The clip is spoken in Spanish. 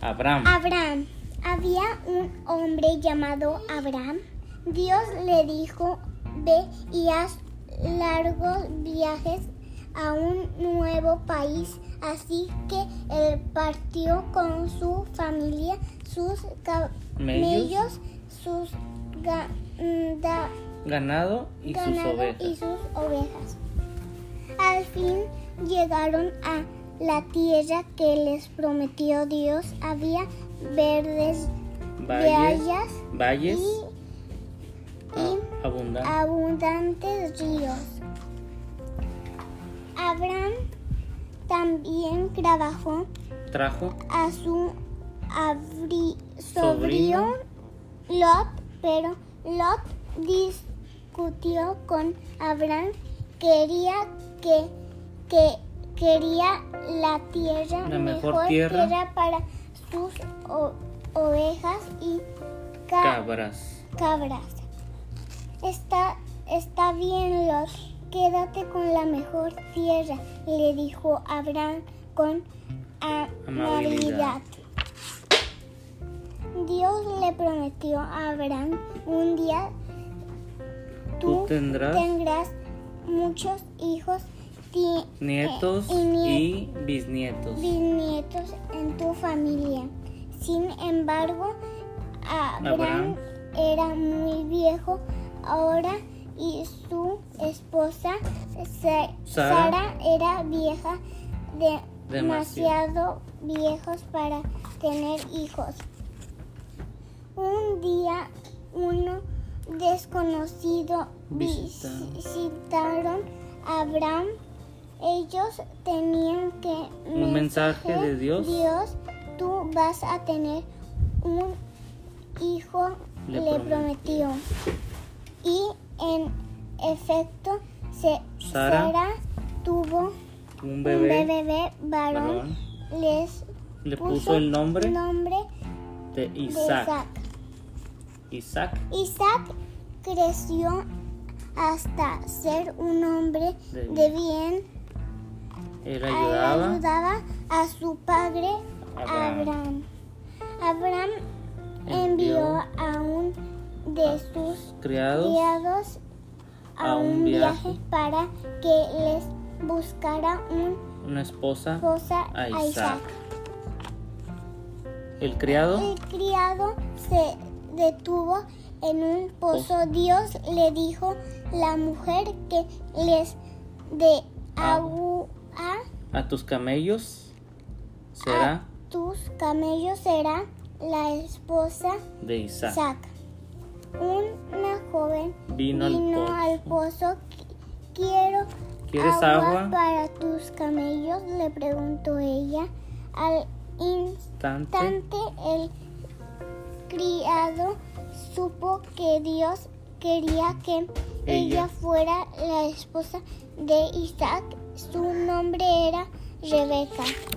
Abraham. Abraham. Había un hombre llamado Abraham. Dios le dijo, ve y haz largos viajes a un nuevo país. Así que él partió con su familia, sus camellos, sus ga- mm, da- Ganado y sus ovejas. y sus ovejas. Al fin llegaron a la tierra que les prometió Dios. Había verdes Valles, vallas valles y, abundantes. abundantes ríos. Abraham también trabajó Trajo a su abri- Sobrino. sobrino Lot, pero Lot discutió con Abraham, quería que, que quería la tierra La mejor tierra. para sus o- ovejas y ca- cabras. cabras. Está, está bien, Lot. Quédate con la mejor tierra, le dijo Abraham con amabilidad. Dios le prometió a Abraham un día Tú tú tendrás tendrás muchos hijos nietos eh, y nie- y bisnietos. bisnietos en tu familia. Sin embargo, Abraham, Abraham. era muy viejo ahora y su esposa Sa- Sara. Sara era vieja, de- Demasiado. viejos para tener hijos. Un día uno desconocido Visita. visitaron a Abraham. Ellos tenían que Un mensaje de Dios. Dios, tú vas a tener un hijo, Le le, prometió. prometió. Y en efecto, se, Sara Sara tuvo Un un bebé, bebé varón. varón, Les le puso el nombre nombre de de Isaac. Isaac. Isaac creció hasta ser un hombre De de bien. Él ayudaba ayudaba a su padre Abraham. Abraham. Abraham Envió a un de sus criados criados a, a un viaje. viaje para que les buscara un una esposa. esposa A a Isaac. Isaac. El criado El criado se detuvo en un pozo. Dios le dijo, la mujer que les de agua a tus camellos a será tus camellos será la esposa de Isaac. Isaac. Una joven Vino al pozo. al pozo. "Qui- Quiero ¿Quieres agua? para tus camellos, le preguntó ella. Al Tante instante el criado supo que Dios quería que Ella. ella fuera la esposa de Isaac. Su nombre era Rebeca.